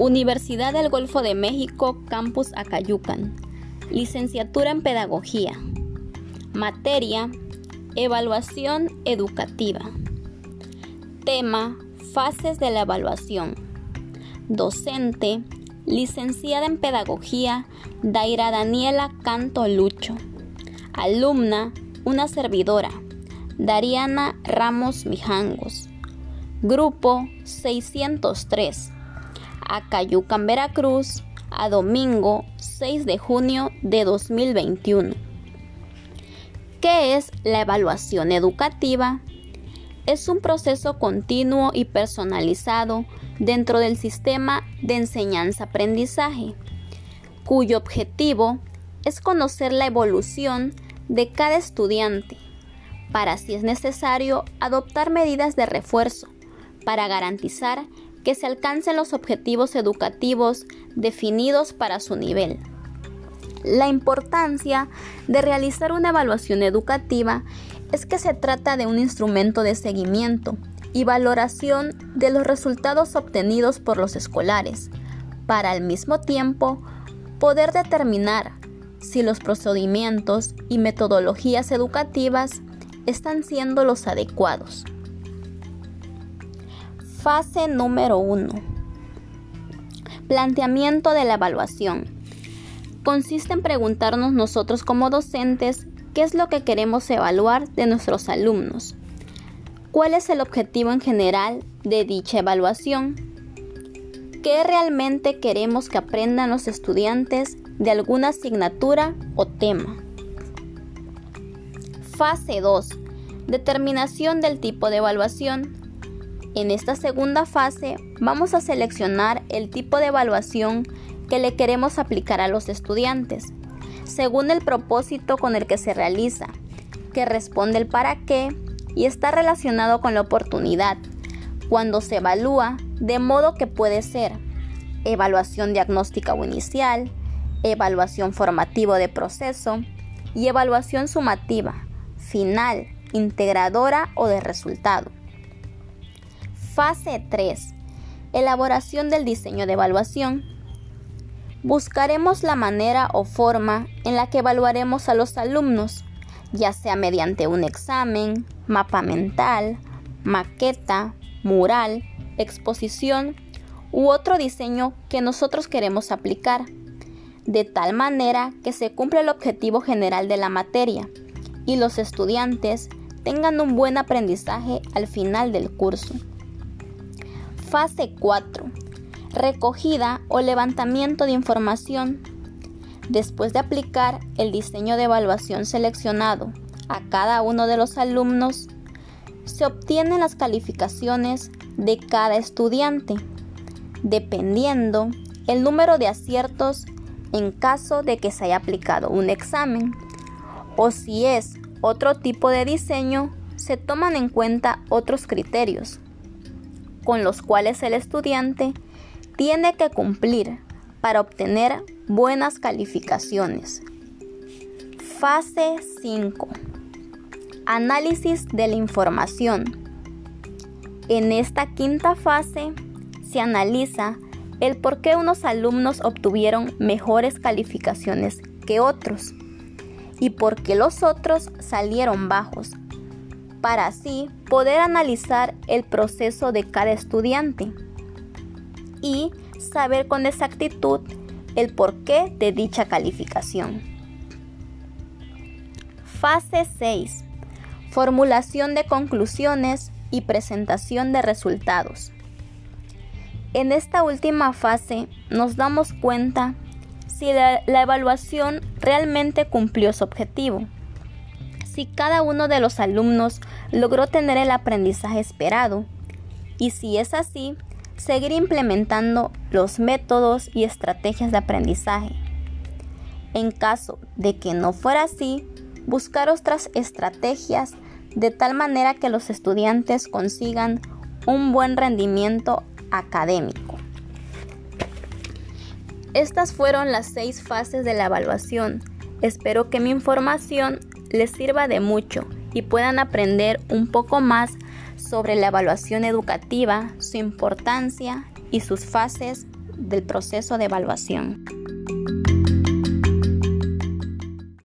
Universidad del Golfo de México, Campus Acayucan. Licenciatura en Pedagogía. Materia, Evaluación Educativa. Tema, Fases de la evaluación. Docente, licenciada en Pedagogía, Daira Daniela Canto Lucho. Alumna, una servidora, Dariana Ramos Mijangos. Grupo 603. Acayucan, Veracruz, a domingo 6 de junio de 2021. ¿Qué es la evaluación educativa? Es un proceso continuo y personalizado dentro del sistema de enseñanza-aprendizaje, cuyo objetivo es conocer la evolución de cada estudiante, para si es necesario adoptar medidas de refuerzo para garantizar que se alcancen los objetivos educativos definidos para su nivel. La importancia de realizar una evaluación educativa es que se trata de un instrumento de seguimiento y valoración de los resultados obtenidos por los escolares, para al mismo tiempo poder determinar si los procedimientos y metodologías educativas están siendo los adecuados. Fase número 1. Planteamiento de la evaluación. Consiste en preguntarnos nosotros como docentes qué es lo que queremos evaluar de nuestros alumnos. ¿Cuál es el objetivo en general de dicha evaluación? ¿Qué realmente queremos que aprendan los estudiantes de alguna asignatura o tema? Fase 2. Determinación del tipo de evaluación. En esta segunda fase vamos a seleccionar el tipo de evaluación que le queremos aplicar a los estudiantes, según el propósito con el que se realiza, que responde el para qué y está relacionado con la oportunidad, cuando se evalúa, de modo que puede ser evaluación diagnóstica o inicial, evaluación formativa de proceso y evaluación sumativa, final, integradora o de resultado. Fase 3. Elaboración del diseño de evaluación. Buscaremos la manera o forma en la que evaluaremos a los alumnos, ya sea mediante un examen, mapa mental, maqueta, mural, exposición u otro diseño que nosotros queremos aplicar, de tal manera que se cumpla el objetivo general de la materia y los estudiantes tengan un buen aprendizaje al final del curso. Fase 4. Recogida o levantamiento de información. Después de aplicar el diseño de evaluación seleccionado a cada uno de los alumnos, se obtienen las calificaciones de cada estudiante, dependiendo el número de aciertos en caso de que se haya aplicado un examen, o si es otro tipo de diseño, se toman en cuenta otros criterios con los cuales el estudiante tiene que cumplir para obtener buenas calificaciones. Fase 5. Análisis de la información. En esta quinta fase se analiza el por qué unos alumnos obtuvieron mejores calificaciones que otros y por qué los otros salieron bajos para así poder analizar el proceso de cada estudiante y saber con exactitud el porqué de dicha calificación. Fase 6. Formulación de conclusiones y presentación de resultados. En esta última fase nos damos cuenta si la, la evaluación realmente cumplió su objetivo si cada uno de los alumnos logró tener el aprendizaje esperado y si es así, seguir implementando los métodos y estrategias de aprendizaje. En caso de que no fuera así, buscar otras estrategias de tal manera que los estudiantes consigan un buen rendimiento académico. Estas fueron las seis fases de la evaluación. Espero que mi información les sirva de mucho y puedan aprender un poco más sobre la evaluación educativa, su importancia y sus fases del proceso de evaluación.